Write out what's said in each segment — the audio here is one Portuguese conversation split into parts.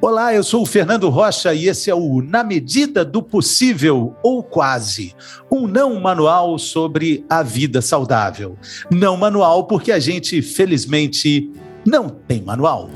Olá, eu sou o Fernando Rocha e esse é o Na Medida do Possível ou Quase, um não manual sobre a vida saudável. Não manual porque a gente, felizmente, não tem manual.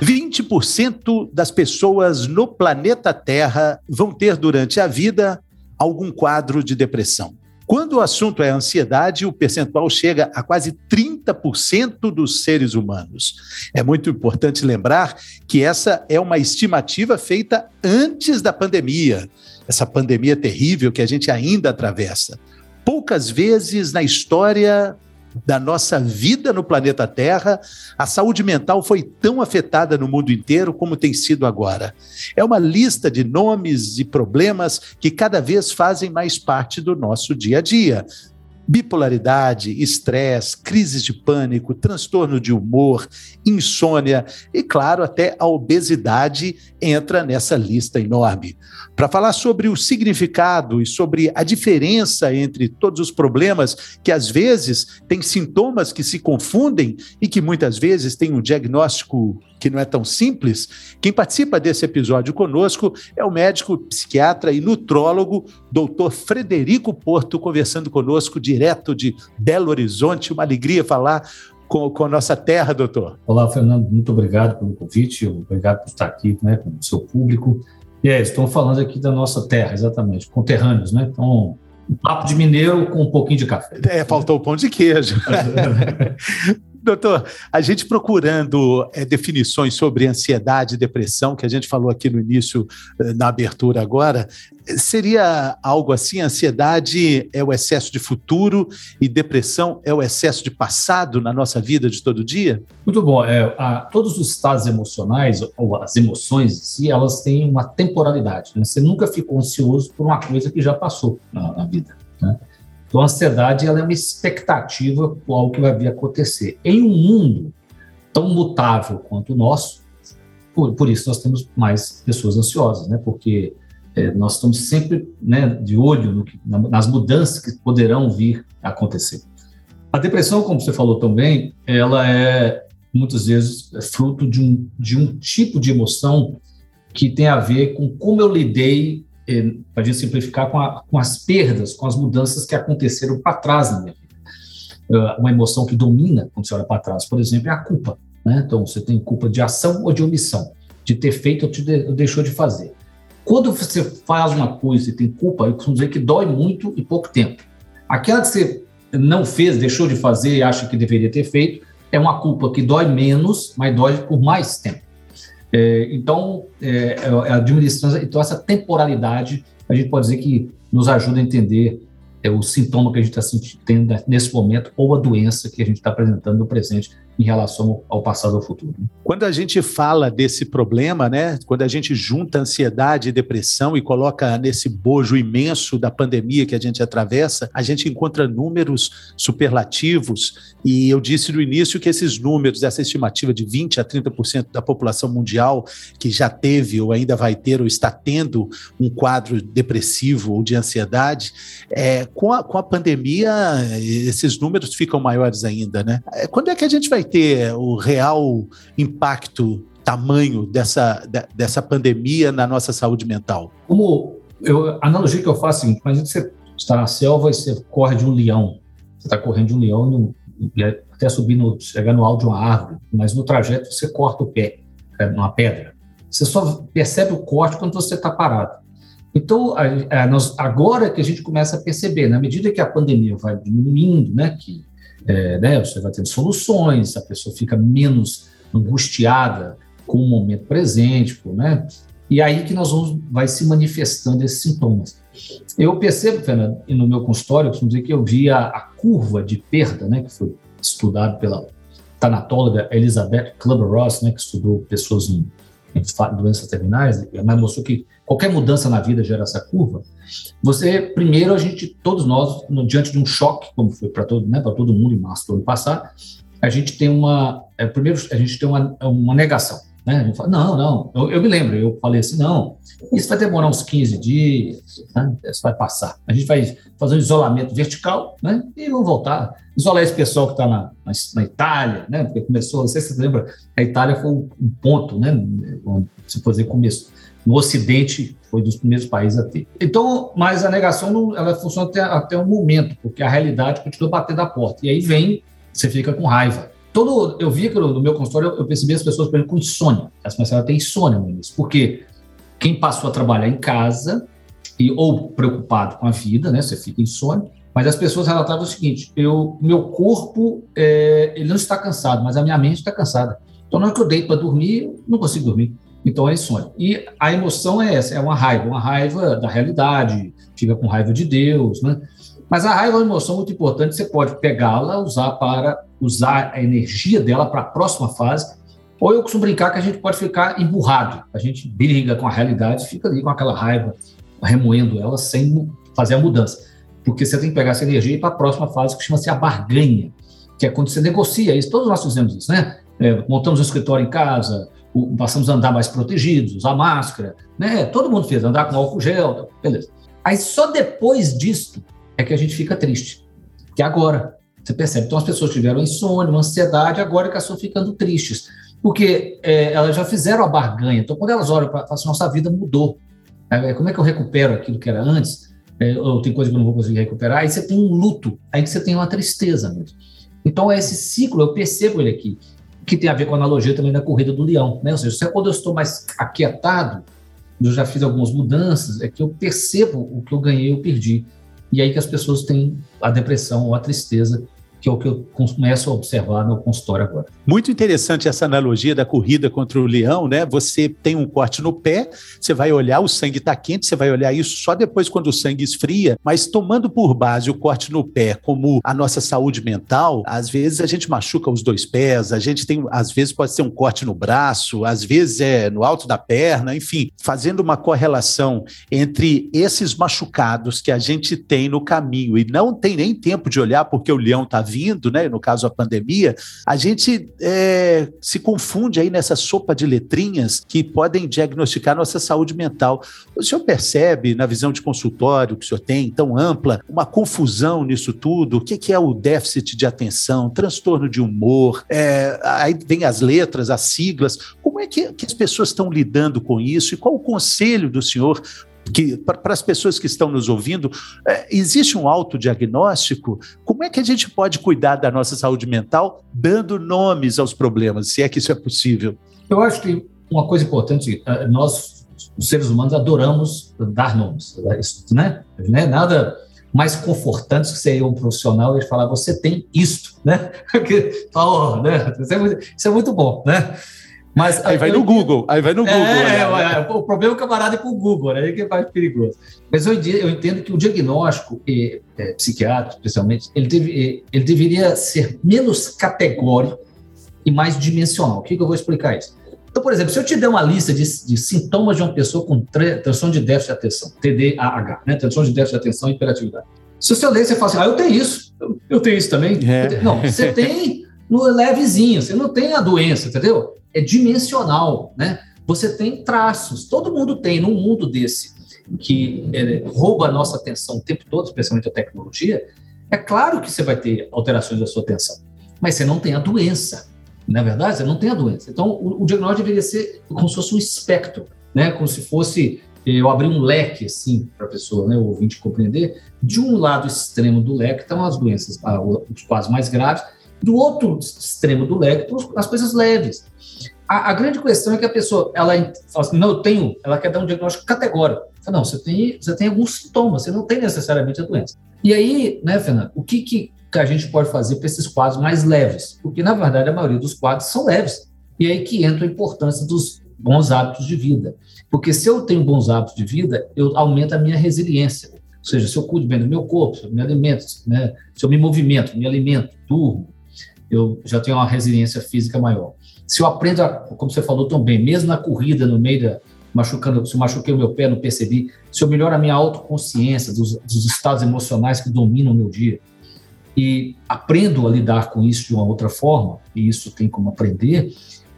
Vinte por cento das pessoas no planeta Terra vão ter durante a vida algum quadro de depressão. Quando o assunto é ansiedade, o percentual chega a quase 30% dos seres humanos. É muito importante lembrar que essa é uma estimativa feita antes da pandemia, essa pandemia terrível que a gente ainda atravessa. Poucas vezes na história da nossa vida no planeta Terra, a saúde mental foi tão afetada no mundo inteiro como tem sido agora. É uma lista de nomes e problemas que cada vez fazem mais parte do nosso dia a dia. Bipolaridade, estresse, crises de pânico, transtorno de humor, insônia e, claro, até a obesidade entra nessa lista enorme. Para falar sobre o significado e sobre a diferença entre todos os problemas que às vezes têm sintomas que se confundem e que muitas vezes têm um diagnóstico que não é tão simples, quem participa desse episódio conosco é o médico, psiquiatra e nutrólogo, doutor Frederico Porto, conversando conosco direto de Belo Horizonte. Uma alegria falar com, com, a nossa terra, doutor. Olá, Fernando, muito obrigado pelo convite, obrigado por estar aqui né, com o seu público. E é, estão falando aqui da nossa terra, exatamente, conterrâneos, né? Então, um papo de mineiro com um pouquinho de café. É, faltou o pão de queijo. Doutor, a gente procurando é, definições sobre ansiedade e depressão, que a gente falou aqui no início, eh, na abertura agora, seria algo assim: ansiedade é o excesso de futuro e depressão é o excesso de passado na nossa vida de todo dia? Muito bom. É, a, todos os estados emocionais, ou as emoções em si, elas têm uma temporalidade. Né? Você nunca ficou ansioso por uma coisa que já passou na, na vida. Né? Então, a ansiedade ela é uma expectativa por algo que vai vir acontecer. Em um mundo tão mutável quanto o nosso, por, por isso nós temos mais pessoas ansiosas, né? Porque é, nós estamos sempre né, de olho no que, nas mudanças que poderão vir a acontecer. A depressão, como você falou também, ela é muitas vezes é fruto de um, de um tipo de emoção que tem a ver com como eu lidei para a gente simplificar, com, a, com, as perdas, com as mudanças que aconteceram para trás na minha vida. Uh, uma emoção que domina quando você olha para trás, por exemplo, é a culpa. Né? Então, você tem culpa de ação ou de omissão, de ter feito ou, de, ou deixou de fazer. Quando você faz uma coisa e tem culpa, eu costumo dizer que dói muito e pouco tempo. Aquela que você não fez, deixou de fazer e acha que deveria ter feito, é uma culpa que dói menos, mas dói por mais tempo. É, então, é, é, a administração, então essa temporalidade, a gente pode dizer que nos ajuda a entender é, o sintoma que a gente está sentindo nesse momento ou a doença que a gente está apresentando no presente em relação ao passado ou ao futuro. Quando a gente fala desse problema, né, quando a gente junta ansiedade e depressão e coloca nesse bojo imenso da pandemia que a gente atravessa, a gente encontra números superlativos e eu disse no início que esses números, essa estimativa de 20 a 30% da população mundial que já teve ou ainda vai ter ou está tendo um quadro depressivo ou de ansiedade, é, com, a, com a pandemia esses números ficam maiores ainda, né? É, quando é que a gente vai ter o real impacto, tamanho dessa, dessa pandemia na nossa saúde mental? Como eu, a analogia que eu faço a seguinte: imagina que você está na selva e você corre de um leão. Você está correndo de um leão e até subir, no, chegar no alto de uma árvore, mas no trajeto você corta o pé é, numa pedra. Você só percebe o corte quando você está parado. Então, a, a, nós, agora que a gente começa a perceber, na medida que a pandemia vai diminuindo, né, que é, né, você vai tendo soluções, a pessoa fica menos angustiada com o momento presente, né? E aí que nós vamos vai se manifestando esses sintomas. Eu percebo, Fernando, e no meu consultório, eu dizer que eu vi a, a curva de perda, né, que foi estudado pela tanatóloga Elizabeth Clubber-Ross, né, que estudou pessoas em doenças terminais, mas mostrou que qualquer mudança na vida gera essa curva. Você, primeiro, a gente, todos nós, no, diante de um choque, como foi para todo, né, todo mundo em março do ano passado, a gente tem uma, é, primeiro, a gente tem uma, uma negação. Né? A gente fala, não, não. Eu, eu, me lembro, eu falei assim, não, isso vai demorar uns 15 dias, né? isso vai passar. A gente vai fazer um isolamento vertical né? e vamos voltar. Isolar esse pessoal que está na, na, na, Itália, né? porque começou, não sei se você lembra, a Itália foi um ponto, né? se fazer começo. No Ocidente, foi dos primeiros países a ter. Então, mas a negação não, ela funciona até, até um momento, porque a realidade continua batendo a porta. E aí vem, você fica com raiva todo eu vi que no meu consultório eu percebi as pessoas por exemplo, com insônia. As pessoas têm insônia no início, porque quem passou a trabalhar em casa e ou preocupado com a vida, né? Você fica insônia. Mas as pessoas relatavam o seguinte: eu, meu corpo é, ele não está cansado, mas a minha mente está cansada. Então, na hora que eu deito para dormir, eu não consigo dormir. Então, é insônia. E a emoção é essa: é uma raiva, uma raiva da realidade, fica com raiva de Deus, né? Mas a raiva é uma emoção muito importante, você pode pegá-la, usar para usar a energia dela para a próxima fase, ou eu costumo brincar que a gente pode ficar emburrado, a gente briga com a realidade, fica ali com aquela raiva, remoendo ela sem fazer a mudança. Porque você tem que pegar essa energia e ir para a próxima fase, que chama-se a barganha, que é quando você negocia isso. Todos nós fizemos isso, né? É, montamos um escritório em casa, passamos a andar mais protegidos, usar máscara, né? Todo mundo fez, andar com álcool gel, beleza. Aí só depois disso é que a gente fica triste. Que agora, você percebe. Então as pessoas tiveram insônia, uma ansiedade, agora é que elas estão ficando tristes. Porque é, elas já fizeram a barganha. Então quando elas olham para falam assim, nossa vida mudou. É, como é que eu recupero aquilo que era antes? É, ou tem coisa que eu não vou conseguir recuperar. Aí você tem um luto, aí você tem uma tristeza mesmo. Então esse ciclo, eu percebo ele aqui, que tem a ver com a analogia também da corrida do leão. Né? Ou seja, quando eu estou mais aquietado, eu já fiz algumas mudanças, é que eu percebo o que eu ganhei ou perdi. E aí que as pessoas têm a depressão ou a tristeza que é o que eu começo a observar no consultório agora. Muito interessante essa analogia da corrida contra o leão, né? Você tem um corte no pé, você vai olhar, o sangue está quente, você vai olhar isso só depois quando o sangue esfria, mas tomando por base o corte no pé como a nossa saúde mental, às vezes a gente machuca os dois pés, a gente tem, às vezes pode ser um corte no braço, às vezes é no alto da perna, enfim, fazendo uma correlação entre esses machucados que a gente tem no caminho e não tem nem tempo de olhar porque o leão está vindo, né, no caso a pandemia, a gente é, se confunde aí nessa sopa de letrinhas que podem diagnosticar nossa saúde mental. O senhor percebe, na visão de consultório que o senhor tem, tão ampla, uma confusão nisso tudo? O que é o déficit de atenção, transtorno de humor? É, aí vem as letras, as siglas. Como é que, que as pessoas estão lidando com isso e qual o conselho do senhor que para as pessoas que estão nos ouvindo, é, existe um autodiagnóstico? Como é que a gente pode cuidar da nossa saúde mental dando nomes aos problemas, se é que isso é possível? Eu acho que uma coisa importante, é, nós, os seres humanos, adoramos dar nomes, né? Não é nada mais confortante que ser um profissional e falar, você tem isto, né? Porque, oh, né? Isso, é muito, isso é muito bom, né? Mas, aí vai no Google, aí vai no Google. É, é, é, o problema é o camarada ir para o Google, né? que é mais perigoso. Mas eu, eu entendo que o diagnóstico é, psiquiátrico, especialmente, ele, deve, ele deveria ser menos categórico e mais dimensional. O que, que eu vou explicar isso? Então, por exemplo, se eu te der uma lista de, de sintomas de uma pessoa com transtorno de déficit de atenção, TDAH, né? transtorno de déficit de atenção e hiperatividade. Se você ler, você fala assim, ah, eu tenho isso, eu tenho isso também. É. Não, você tem no levezinho, você não tem a doença, entendeu? é dimensional, né? Você tem traços, todo mundo tem num mundo desse que é, rouba a nossa atenção o tempo todo, especialmente a tecnologia. É claro que você vai ter alterações da sua atenção, mas você não tem a doença. Na é verdade, você não tem a doença. Então, o, o diagnóstico deveria ser como se fosse um espectro, né? Como se fosse eu abrir um leque assim para a pessoa, né, o ouvinte compreender. De um lado extremo do leque estão as doenças, os quadros mais graves. Do outro extremo do leque as coisas leves. A, a, grande questão é que a pessoa, ela fala assim, não, eu tenho, ela quer dar um diagnóstico categórico. Fala, não, você tem, você tem alguns sintomas, você não tem necessariamente a doença. E aí, né, Fernando, o que, que a gente pode fazer para esses quadros mais leves? Porque, na verdade, a maioria dos quadros são leves. E aí que entra a importância dos bons hábitos de vida. Porque se eu tenho bons hábitos de vida, eu aumento a minha resiliência. Ou seja, se eu cuido bem do meu corpo, se eu me alimento, né, se eu me movimento, me alimento, durmo, eu já tenho uma resiliência física maior. Se eu aprendo, a, como você falou também, mesmo na corrida, no meio da. machucando, se eu machuquei o meu pé, não percebi, se eu melhoro a minha autoconsciência dos, dos estados emocionais que dominam o meu dia, e aprendo a lidar com isso de uma outra forma, e isso tem como aprender,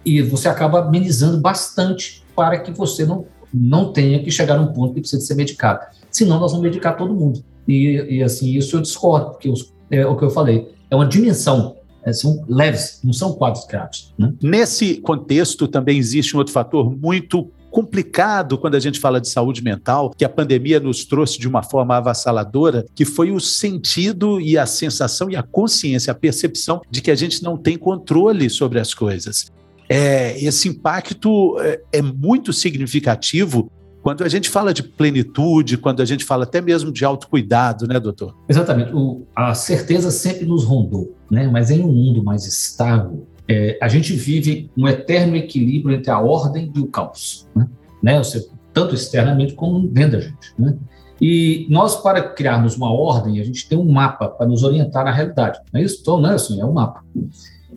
e você acaba amenizando bastante para que você não, não tenha que chegar num ponto que precisa ser medicado. Senão, nós vamos medicar todo mundo. E, e assim, isso eu discordo, porque os, é o que eu falei, é uma dimensão são leves, não são quadros graves. Né? Nesse contexto, também existe um outro fator muito complicado quando a gente fala de saúde mental, que a pandemia nos trouxe de uma forma avassaladora, que foi o sentido e a sensação e a consciência, a percepção de que a gente não tem controle sobre as coisas. É, esse impacto é, é muito significativo quando a gente fala de plenitude, quando a gente fala até mesmo de autocuidado, né, doutor? Exatamente. O, a certeza sempre nos rondou, né? mas em um mundo mais estável, é, a gente vive um eterno equilíbrio entre a ordem e o caos, né? né? Seja, tanto externamente como dentro da gente. Né? E nós, para criarmos uma ordem, a gente tem um mapa para nos orientar na realidade. Não é isso? Então, não é assim, é um mapa.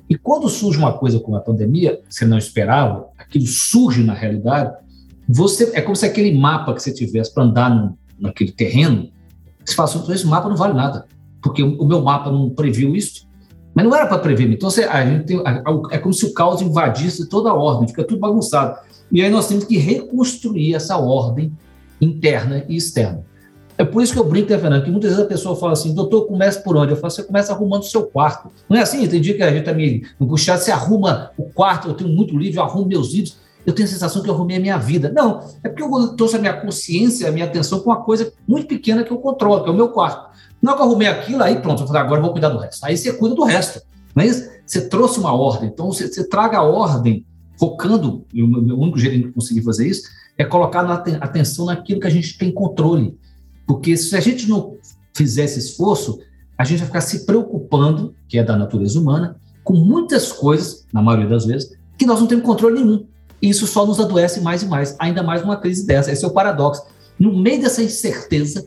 E quando surge uma coisa como a pandemia, você não esperava, aquilo surge na realidade, você é como se aquele mapa que você tivesse para andar no, naquele terreno, você fala assim, esse mapa não vale nada, porque o, meu mapa não previu isso, mas não era para prever. Então, você, a gente tem, a, a, é como se o caos invadisse toda a ordem, fica tudo bagunçado. E aí nós temos que reconstruir essa ordem interna e externa. É por isso que eu brinco, né, Fernando? Que muitas vezes a pessoa fala assim, doutor, começa por onde? Eu falo, você começa arrumando o seu quarto. Não é assim? Tem dia que a gente também, tá no puxado, você arruma o quarto, eu tenho muito livro, eu arrumo meus livros eu tenho a sensação que eu arrumei a minha vida. Não, é porque eu trouxe a minha consciência, a minha atenção com uma coisa muito pequena que eu controlo, que é o meu quarto. Não é que eu arrumei aquilo, aí pronto, eu falei, agora eu vou cuidar do resto. Aí você cuida do resto. Mas você trouxe uma ordem, então você, você traga a ordem, focando, e o, meu, único jeito de conseguir fazer isso é colocar na, atenção naquilo que a gente tem controle. Porque se a gente não fizer esse esforço, a gente vai ficar se preocupando, que é da natureza humana, com muitas coisas, na maioria das vezes, que nós não temos controle nenhum. E isso só nos adoece mais e mais, ainda mais numa crise dessa. Esse é o paradoxo. No meio dessa incerteza,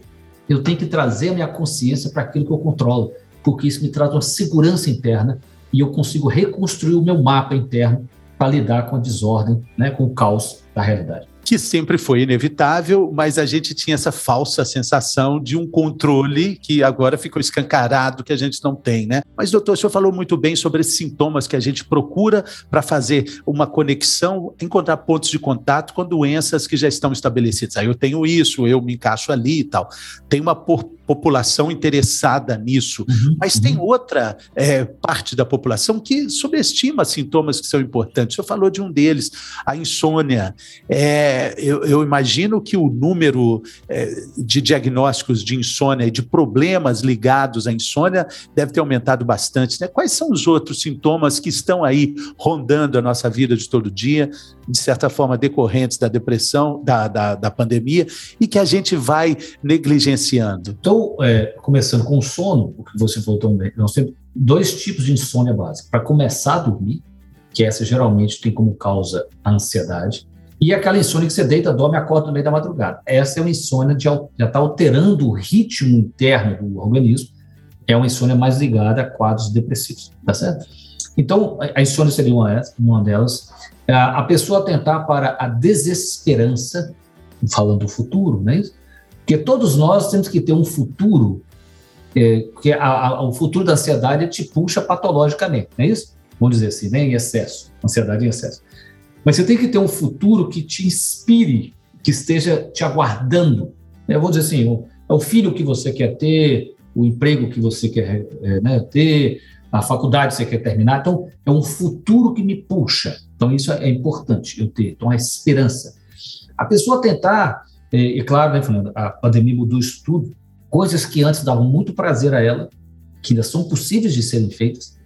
eu tenho que trazer a minha consciência para aquilo que eu controlo, porque isso me traz uma segurança interna e eu consigo reconstruir o meu mapa interno para lidar com a desordem, né, com o caos da realidade que sempre foi inevitável, mas a gente tinha essa falsa sensação de um controle que agora ficou escancarado que a gente não tem, né? Mas, doutor, o senhor falou muito bem sobre esses sintomas que a gente procura para fazer uma conexão, encontrar pontos de contato com doenças que já estão estabelecidas. Aí eu tenho isso, eu me encaixo ali e tal. Tem uma população interessada nisso, uhum, mas uhum. tem outra é, parte da população que subestima sintomas que são importantes. O senhor falou de um deles, a insônia. É, eu, eu, imagino que o número é, de diagnósticos de insônia e de problemas ligados à insônia deve ter aumentado bastante. Né? Quais são os outros sintomas que estão aí rondando a nossa vida de todo dia, de certa forma decorrentes da depressão, da, da, da pandemia, e que a gente vai negligenciando? Então, é, começando com o sono, o que você falou também, nós temos dois tipos de insônia básica. Para começar a dormir, que essa geralmente tem como causa a ansiedade, e aquela insônia que você deita, dorme acorda no meio da madrugada. Essa é uma insônia de já está alterando o ritmo interno do organismo. É uma insônia mais ligada a quadros depressivos, tá certo? Então, a insônia seria uma, uma delas. A pessoa tentar para a desesperança, falando do futuro, é isso? Porque todos nós temos que ter um futuro, é, que a, a, o futuro da ansiedade te puxa patologicamente, não é isso? Vamos dizer assim, né? em excesso, ansiedade em excesso. Mas você tem que ter um futuro que te inspire, que esteja te aguardando. Eu vou dizer assim, é o filho que você quer ter, o emprego que você quer é, né, ter, a faculdade que você quer terminar. Então, é um futuro que me puxa. Então, isso é importante eu ter. Então, a esperança. A pessoa tentar, é, e claro, né, Fernando, a pandemia mudou isso tudo, coisas que antes davam muito prazer a ela, que ainda são possíveis de serem feitas,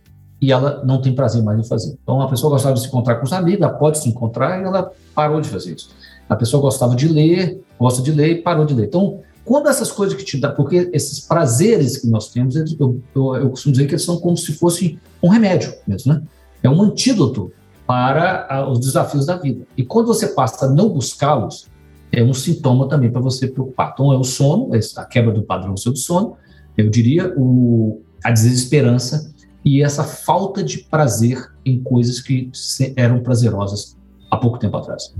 e ela não tem prazer mais em fazer. Então, a pessoa gostava de se encontrar com os amigos, ela pode se encontrar e ela parou de fazer isso. A pessoa gostava de ler, gosta de ler e parou de ler. Então, quando essas coisas que te dá, porque esses prazeres que nós temos, eu, eu, eu costumo dizer que eles são como se fosse um remédio mesmo, né? É um antídoto para a, os desafios da vida. E quando você passa a não buscá-los, é um sintoma também para você preocupar. Então, é o sono, a quebra do padrão seu do sono, eu diria, o, a desesperança e essa falta de prazer em coisas que eram prazerosas há pouco tempo atrás.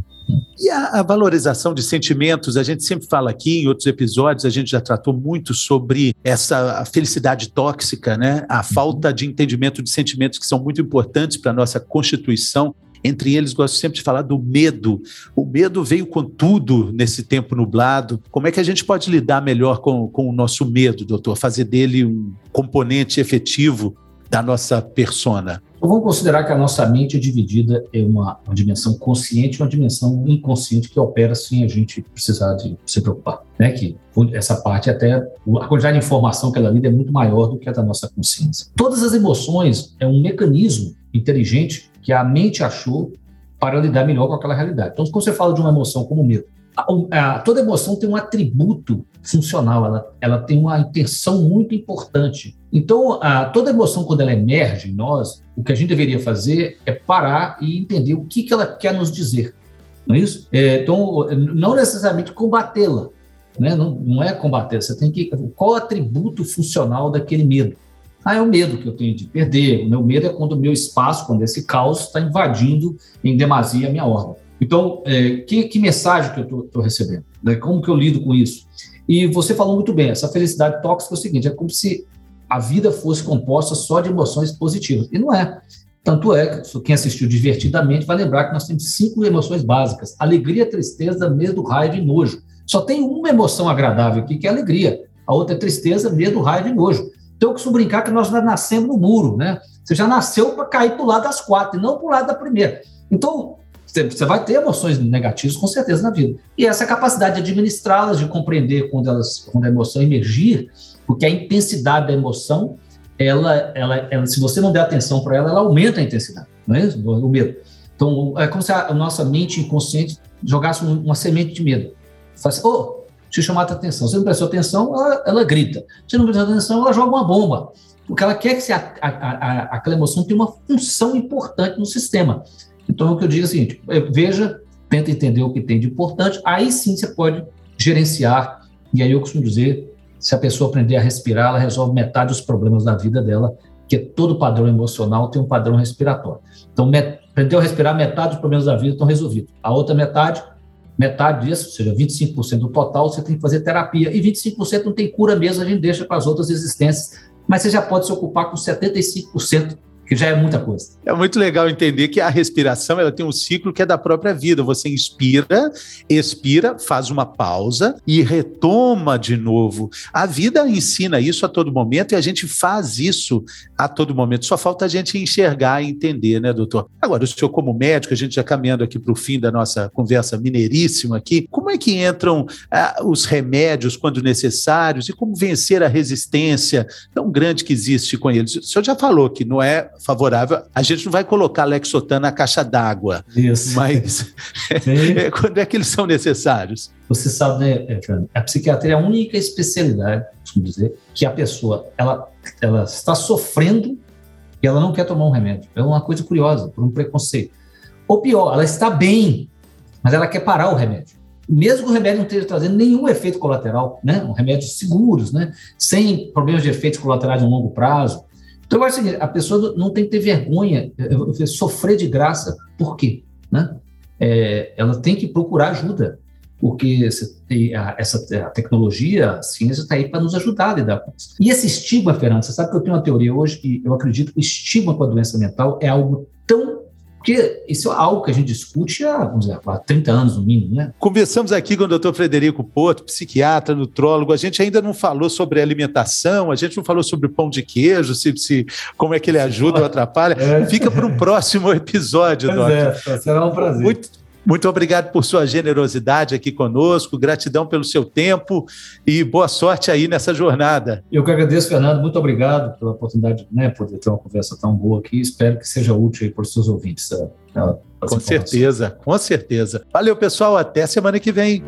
E a, a, valorização de sentimentos, a gente sempre fala aqui em outros episódios, a gente já tratou muito sobre essa felicidade tóxica, né? A falta de entendimento de sentimentos que são muito importantes para a nossa constituição Entre eles, gosto sempre de falar do medo. O medo veio com tudo nesse tempo nublado. Como é que a gente pode lidar melhor com, com o nosso medo, doutor? Fazer dele um componente efetivo da nossa persona? Vamos considerar que a nossa mente é dividida em uma, uma, dimensão consciente e uma dimensão inconsciente que opera sem a gente precisar de se preocupar. Né? Que essa parte até, a quantidade de informação que ela lida é muito maior do que a da nossa consciência. Todas as emoções é um mecanismo inteligente que a mente achou para lidar melhor com aquela realidade. Então, quando você fala de uma emoção como medo, a, a, toda emoção tem um atributo funcional, ela, ela tem uma intenção muito importante. Então, a, toda emoção, quando ela emerge em nós, o que a gente deveria fazer é parar e entender o que, que ela quer nos dizer. Não é isso? É, então, não necessariamente combatê-la. Né? Não, não é combater, você tem que. Qual o atributo funcional daquele medo? Ah, é o medo que eu tenho de perder. O meu medo é quando o meu espaço, quando esse caos está invadindo em demasia a minha ordem. Então, é, que, que, mensagem que eu estou recebendo? Né? Como que eu lido com isso? E você falou muito bem, essa felicidade tóxica é o seguinte, é como se a vida fosse composta só de emoções positivas. E não é. Tanto é que quem assistiu divertidamente vai lembrar que nós temos cinco emoções básicas: alegria, tristeza, medo, raiva e nojo. Só tem uma emoção agradável aqui, que é alegria. A outra é tristeza, medo, raiva e nojo. Então eu costumo brincar que nós nascemos no muro, né? Você já nasceu para cair para o lado das quatro, e não para o lado da primeira. Então, você vai ter emoções negativas, com certeza, na vida. E essa capacidade de administrá-las, de compreender quando, elas, quando a emoção emergir, porque a intensidade da emoção, ela, ela, ela se você não der atenção para ela, ela aumenta a intensidade, não é? O medo. Então, é como se a, nossa mente inconsciente jogasse uma semente de medo. Faz assim, oh, te chamar a atenção. Se não prestou atenção, ela, ela grita. Se não prestou atenção, ela joga uma bomba. Porque ela quer que a, a, a, aquela emoção tenha uma função importante no sistema. Então, o que eu digo é o seguinte: é, veja, tenta entender o que tem de importante, aí sim você pode gerenciar. E aí eu costumo dizer: se a pessoa aprender a respirar, ela resolve metade dos problemas da vida dela, porque todo padrão emocional tem um padrão respiratório. Então, aprendeu a respirar, metade dos problemas da vida estão resolvidos. A outra metade, metade disso, ou seja, 25% do total, você tem que fazer terapia. E 25% não tem cura mesmo, a gente deixa para as outras existências. Mas você já pode se ocupar com 75% que já é muita coisa. É muito legal entender que a respiração ela tem um ciclo que é da própria vida. Você inspira, expira, faz uma pausa e retoma de novo. A vida ensina isso a todo momento e a gente faz isso a todo momento. Só falta a gente enxergar e entender, né, doutor? Agora, o senhor, como médico, a gente já caminhando aqui para o fim da nossa conversa mineiríssima aqui, como é que entram ah, os remédios quando necessários e como vencer a resistência tão grande que existe com eles? O senhor já falou que não é favorável. A gente não vai colocar Lexotan na caixa d'água. Isso. Mas quando é que eles são necessários? Você sabe, né, Fernando? A psiquiatria é a única especialidade, costumo dizer, que a pessoa ela, ela está sofrendo e ela não quer tomar um remédio. É uma coisa curiosa, por um preconceito. Ou pior, ela está bem, mas ela quer parar o remédio. Mesmo que o remédio não esteja trazendo nenhum efeito colateral, né? Um remédios seguros, né? Sem problemas de efeitos colaterais a longo prazo. Então, eu acho que a pessoa não tem que ter vergonha, sofrer de graça, por quê? Né? É, ela tem que procurar ajuda, porque a, essa tecnologia, a ciência está aí para nos ajudar a lidar com isso. E esse estigma, Fernando, você sabe que eu tenho uma teoria hoje que eu acredito que o estigma com a doença mental é algo tão porque isso é algo que a gente discute há, vamos dizer, há 30 anos no mínimo, né? Conversamos aqui com o doutor Frederico Porto, psiquiatra, nutrólogo. A gente ainda não falou sobre alimentação, a gente não falou sobre pão de queijo, se, se como é que ele ajuda ou atrapalha. É. Fica para um próximo episódio, pois doutor. É, será um prazer. Muito, muito obrigado por sua generosidade aqui conosco, gratidão pelo seu tempo e boa sorte aí nessa jornada. Eu que agradeço, Fernando, muito obrigado pela oportunidade de né, poder ter uma conversa tão boa aqui. Espero que seja útil para os seus ouvintes. com certeza, com certeza. Valeu, pessoal. Até semana que vem.